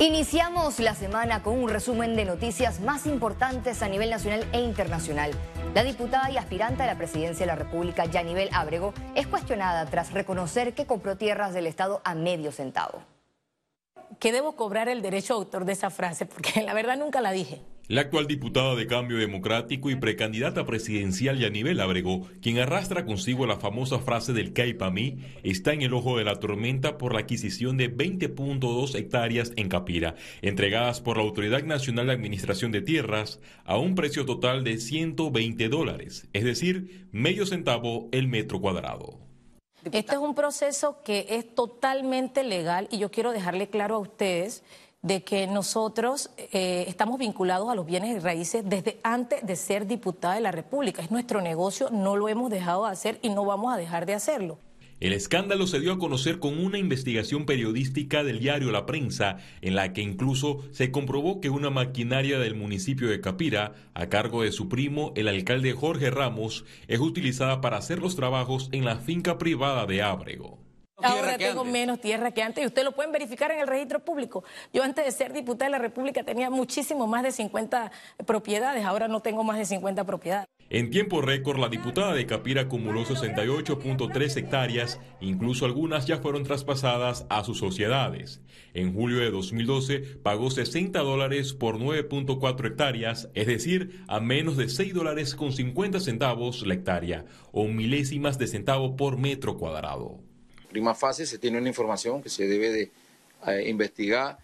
Iniciamos la semana con un resumen de noticias más importantes a nivel nacional e internacional. La diputada y aspirante a la presidencia de la República, Yanibel Ábrego, es cuestionada tras reconocer que compró tierras del Estado a medio centavo. ¿Qué debo cobrar el derecho autor de esa frase? Porque la verdad nunca la dije. La actual diputada de Cambio Democrático y precandidata presidencial Yanibel Abrego, quien arrastra consigo la famosa frase del mí, está en el ojo de la tormenta por la adquisición de 20.2 hectáreas en Capira, entregadas por la Autoridad Nacional de Administración de Tierras a un precio total de 120 dólares, es decir, medio centavo el metro cuadrado. Este es un proceso que es totalmente legal y yo quiero dejarle claro a ustedes de que nosotros eh, estamos vinculados a los bienes y raíces desde antes de ser diputada de la República. Es nuestro negocio, no lo hemos dejado de hacer y no vamos a dejar de hacerlo. El escándalo se dio a conocer con una investigación periodística del diario La Prensa, en la que incluso se comprobó que una maquinaria del municipio de Capira, a cargo de su primo, el alcalde Jorge Ramos, es utilizada para hacer los trabajos en la finca privada de Ábrego. Ahora tengo menos tierra que antes y ustedes lo pueden verificar en el registro público. Yo antes de ser diputada de la República tenía muchísimo más de 50 propiedades, ahora no tengo más de 50 propiedades. En tiempo récord, la diputada de Capira acumuló 68.3 hectáreas, incluso algunas ya fueron traspasadas a sus sociedades. En julio de 2012 pagó 60 dólares por 9.4 hectáreas, es decir, a menos de 6 dólares con 50 centavos la hectárea, o milésimas de centavo por metro cuadrado prima fase se tiene una información que se debe de eh, investigar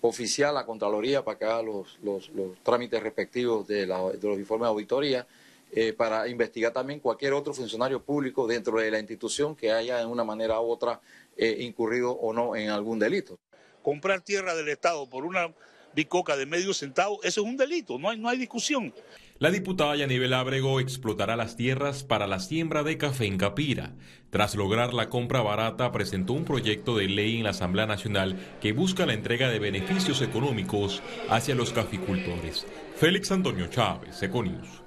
oficial la Contraloría para que haga los, los, trámites respectivos de, los informes de auditoría, eh, para investigar también cualquier otro funcionario público dentro de la institución que haya de una manera u otra eh, incurrido o no en algún delito. Comprar tierra del Estado por una bicoca de medio centavo, eso es un delito, no hay, no hay discusión. La diputada Yanibel Ábrego explotará las tierras para la siembra de café en Capira. Tras lograr la compra barata, presentó un proyecto de ley en la Asamblea Nacional que busca la entrega de beneficios económicos hacia los caficultores. Félix Antonio Chávez, Econius.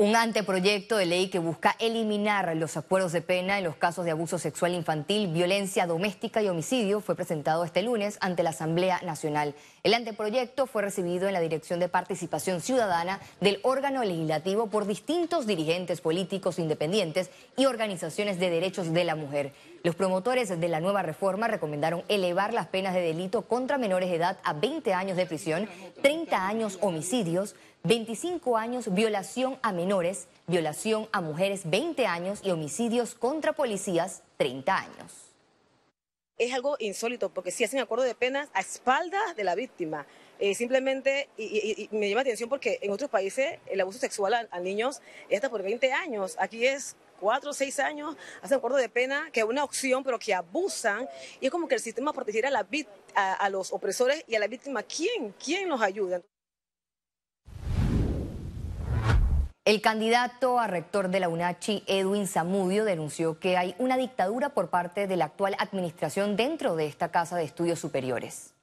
Un anteproyecto de ley que busca eliminar los acuerdos de pena en los casos de abuso sexual infantil, violencia doméstica y homicidio fue presentado este lunes ante la Asamblea Nacional. El anteproyecto fue recibido en la Dirección de Participación Ciudadana del órgano legislativo por distintos dirigentes políticos independientes y organizaciones de derechos de la mujer. Los promotores de la nueva reforma recomendaron elevar las penas de delito contra menores de edad a 20 años de prisión, 30 años homicidios, 25 años violación a menores, violación a mujeres 20 años y homicidios contra policías 30 años. Es algo insólito porque si hacen acuerdo de penas a espaldas de la víctima. Eh, simplemente, y, me llama atención porque en otros países el abuso sexual a, niños es hasta por 20 años. Aquí es 4 o 6 años, hacen acuerdo de pena, que es una opción, pero que abusan. Y es como que el sistema protegiera a, la, a, a los opresores y a la víctima. ¿Quién? ¿Quién los ayuda? El candidato a rector de la UNACHI, Edwin Zamudio, denunció que hay una dictadura por parte de la actual administración dentro de esta Casa de Estudios Superiores.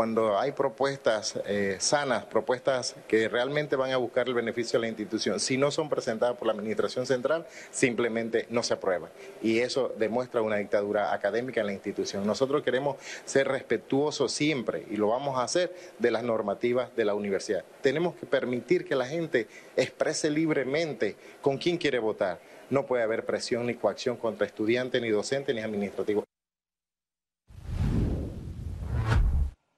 Cuando hay propuestas eh, sanas, propuestas que realmente van a buscar el beneficio de la institución, si no son presentadas por la Administración Central, simplemente no se aprueban. Y eso demuestra una dictadura académica en la institución. Nosotros queremos ser respetuosos siempre, y lo vamos a hacer, de las normativas de la universidad. Tenemos que permitir que la gente exprese libremente con quién quiere votar. No puede haber presión ni coacción contra estudiantes, ni docentes, ni administrativos.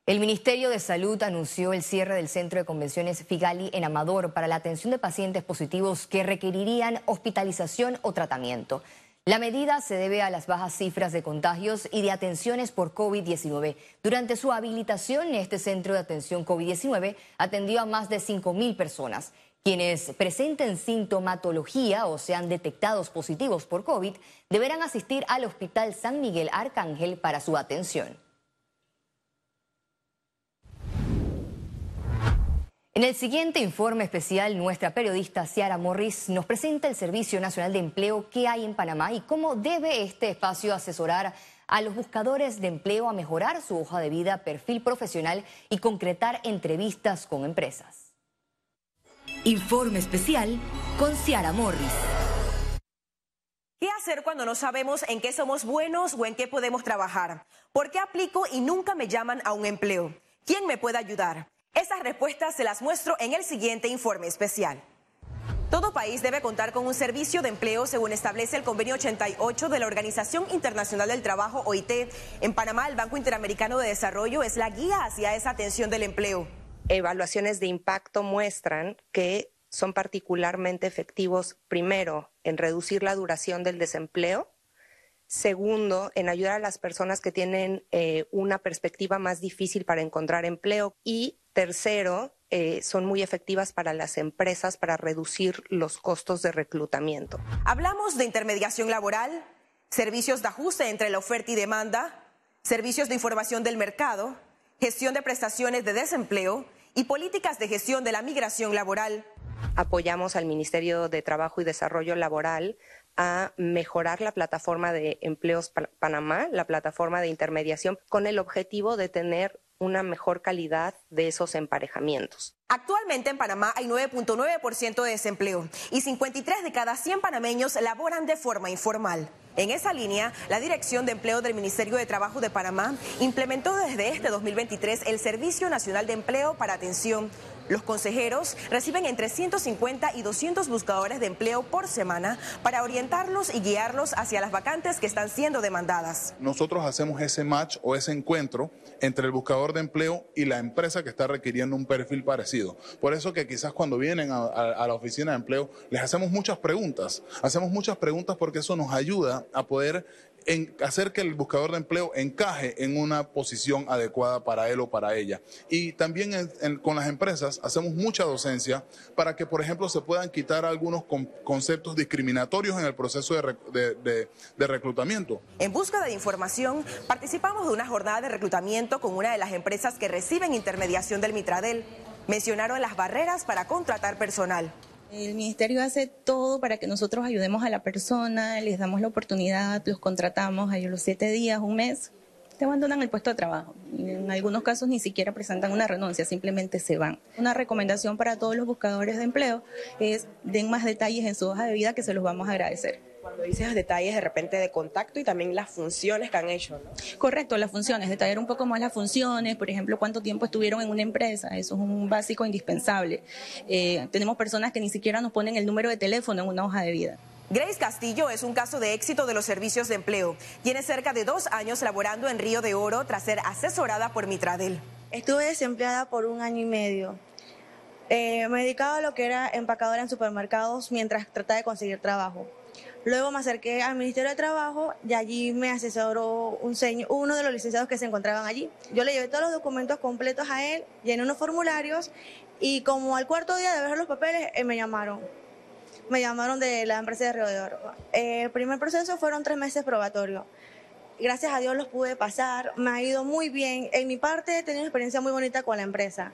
El Ministerio de Salud anunció el cierre del Centro de Convenciones Figali en Amador para la atención de pacientes positivos que requerirían hospitalización o tratamiento. La medida se debe a las bajas cifras de contagios y de atenciones por COVID-19. Durante su habilitación, este centro de atención COVID-19 atendió a más de 5.000 personas. Quienes presenten sintomatología o sean detectados positivos por COVID deberán asistir al Hospital San Miguel Arcángel para su atención. En el siguiente informe especial, nuestra periodista Ciara Morris nos presenta el Servicio Nacional de Empleo que hay en Panamá y cómo debe este espacio asesorar a los buscadores de empleo a mejorar su hoja de vida, perfil profesional y concretar entrevistas con empresas. Informe especial con Ciara Morris. ¿Qué hacer cuando no sabemos en qué somos buenos o en qué podemos trabajar? ¿Por qué aplico y nunca me llaman a un empleo? ¿Quién me puede ayudar? Esas respuestas se las muestro en el siguiente informe especial. Todo país debe contar con un servicio de empleo según establece el convenio 88 de la Organización Internacional del Trabajo, OIT. En Panamá, el Banco Interamericano de Desarrollo es la guía hacia esa atención del empleo. Evaluaciones de impacto muestran que son particularmente efectivos, primero, en reducir la duración del desempleo, segundo, en ayudar a las personas que tienen eh, una perspectiva más difícil para encontrar empleo y tercero, eh, son muy efectivas para las empresas para reducir los costos de reclutamiento. Hablamos de intermediación laboral, servicios de ajuste entre la oferta y demanda, servicios de información del mercado, gestión de prestaciones de desempleo y políticas de gestión de la migración laboral apoyamos al Ministerio de Trabajo y Desarrollo Laboral a mejorar la plataforma de empleos Panamá, la plataforma de intermediación, con el objetivo de tener una mejor calidad de esos emparejamientos. Actualmente en Panamá hay 9.9% de desempleo y 53 de cada 100 panameños laboran de forma informal. En esa línea, la Dirección de Empleo del Ministerio de Trabajo de Panamá implementó desde este 2023 el Servicio Nacional de Empleo para Atención los consejeros reciben entre 150 y 200 buscadores de empleo por semana para orientarlos y guiarlos hacia las vacantes que están siendo demandadas. Nosotros hacemos ese match o ese encuentro entre el buscador de empleo y la empresa que está requiriendo un perfil parecido. Por eso que quizás cuando vienen a, la oficina de empleo les hacemos muchas preguntas. Hacemos muchas preguntas porque eso nos ayuda a poder en hacer que el buscador de empleo encaje en una posición adecuada para él o para ella. Y también con las empresas hacemos mucha docencia para que, por ejemplo, se puedan quitar algunos conceptos discriminatorios en el proceso de, de reclutamiento. En búsqueda de información, participamos de una jornada de reclutamiento con una de las empresas que reciben intermediación del Mitradel. Mencionaron las barreras para contratar personal. El ministerio hace todo para que nosotros ayudemos a la persona, les damos la oportunidad, los contratamos a los siete días, un mes, te abandonan el puesto de trabajo. En algunos casos ni siquiera presentan una renuncia, simplemente se van. Una recomendación para todos los buscadores de empleo es den más detalles en su hoja de vida que se los vamos a agradecer. Cuando dices detalles de repente de contacto y también las funciones que han hecho, ¿no? Correcto, las funciones, detallar un poco más las funciones, por ejemplo, cuánto tiempo estuvieron en una empresa, eso es un básico indispensable. Eh, tenemos personas que ni siquiera nos ponen el número de teléfono en una hoja de vida. Grace Castillo es un caso de éxito de los servicios de empleo. Tiene cerca de dos años laborando en Río de Oro tras ser asesorada por Mitradel. Estuve desempleada por un año y medio. Eh, me dedicaba a lo que era empacadora en supermercados mientras trataba de conseguir trabajo. Luego me acerqué al Ministerio de Trabajo y allí me asesoró un señor, uno de los licenciados que se encontraban allí. Yo le llevé todos los documentos completos a él, llené unos formularios y como al cuarto día de ver los papeles eh, me llamaron. Me llamaron de la empresa de Río de Oro. Eh, el primer proceso fueron tres meses probatorio. Gracias a Dios los pude pasar, me ha ido muy bien. En mi parte he tenido una experiencia muy bonita con la empresa.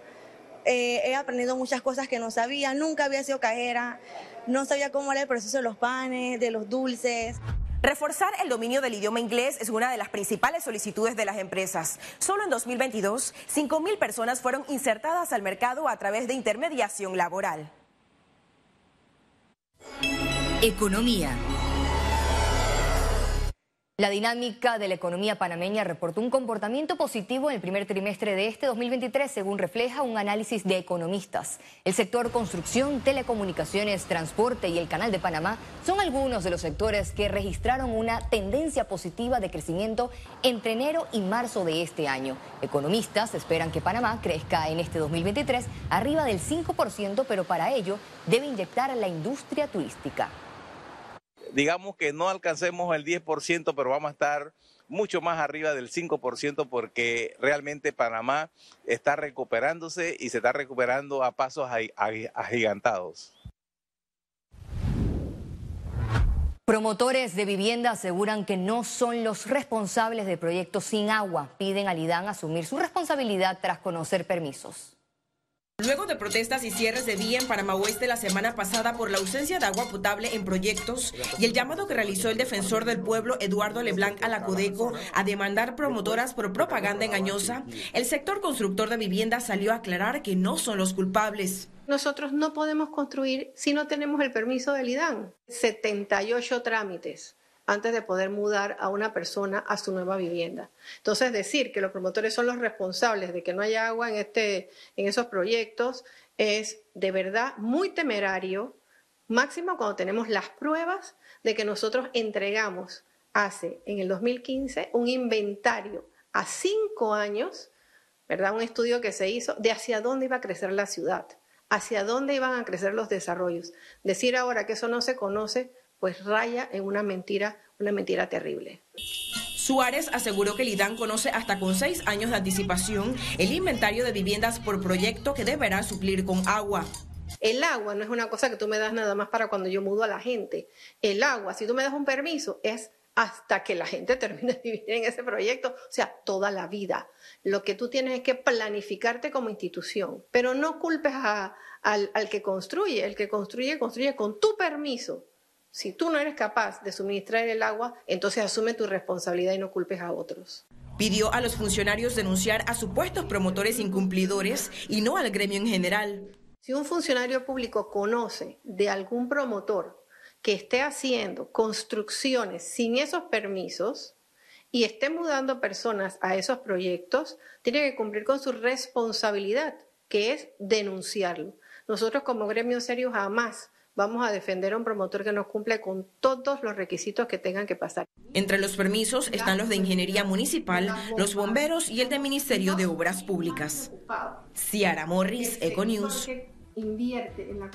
Eh, he aprendido muchas cosas que no sabía, nunca había sido cajera, no sabía cómo era el proceso de los panes, de los dulces. Reforzar el dominio del idioma inglés es una de las principales solicitudes de las empresas. Solo en 2022, 5.000 personas fueron insertadas al mercado a través de intermediación laboral. Economía. La dinámica de la economía panameña reportó un comportamiento positivo en el primer trimestre de este 2023, según refleja un análisis de economistas. El sector construcción, telecomunicaciones, transporte y el Canal de Panamá son algunos de los sectores que registraron una tendencia positiva de crecimiento entre enero y marzo de este año. Economistas esperan que Panamá crezca en este 2023 arriba del 5%, pero para ello debe inyectar la industria turística digamos que no alcancemos el 10%, pero vamos a estar mucho más arriba del 5% porque realmente Panamá está recuperándose y se está recuperando a pasos agigantados. Promotores de vivienda aseguran que no son los responsables de proyectos sin agua. Piden al IDAN asumir su responsabilidad tras conocer permisos. Luego de protestas y cierres de vía en Panamá Oeste la semana pasada por la ausencia de agua potable en proyectos y el llamado que realizó el defensor del pueblo Eduardo Leblanc a la Codeco a demandar promotoras por propaganda engañosa, el sector constructor de viviendas salió a aclarar que no son los culpables. Nosotros no podemos construir si no tenemos el permiso del IDAN. 78 trámites antes de poder mudar a una persona a su nueva vivienda. Entonces, decir que los promotores son los responsables de que no haya agua en, este, en esos proyectos es de verdad muy temerario, máximo cuando tenemos las pruebas de que nosotros entregamos hace, en el 2015, un inventario a cinco años, ¿verdad? Un estudio que se hizo de hacia dónde iba a crecer la ciudad, hacia dónde iban a crecer los desarrollos. Decir ahora que eso no se conoce, pues raya en una mentira, una mentira terrible. Suárez aseguró que el IDAN conoce hasta con seis años de anticipación el inventario de viviendas por proyecto que deberá suplir con agua. El agua no es una cosa que tú me das nada más para cuando yo mudo a la gente. El agua, si tú me das un permiso, es hasta que la gente termine de vivir en ese proyecto, o sea, toda la vida. Lo que tú tienes es que planificarte como institución, pero no culpes al, al que construye. El que construye, construye con tu permiso si tú no eres capaz de suministrar el agua, entonces asume tu responsabilidad y no culpes a otros. Pidió a los funcionarios denunciar a supuestos promotores incumplidores y no al gremio en general. Si un funcionario público conoce de algún promotor que esté haciendo construcciones sin esos permisos y esté mudando personas a esos proyectos, tiene que cumplir con su responsabilidad, que es denunciarlo. Nosotros como gremio serio jamás vamos a defender a un promotor que no cumple con todos los requisitos que tengan que pasar. Entre los permisos están los de Ingeniería Municipal, los bomberos y el de Ministerio de Obras Públicas. Ciara Morris, Econews. Invierte en la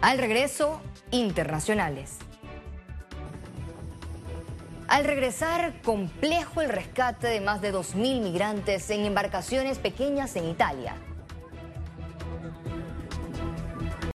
Al regreso, internacionales. Al regresar, complejo el rescate de más de 2.000 migrantes en embarcaciones pequeñas en Italia.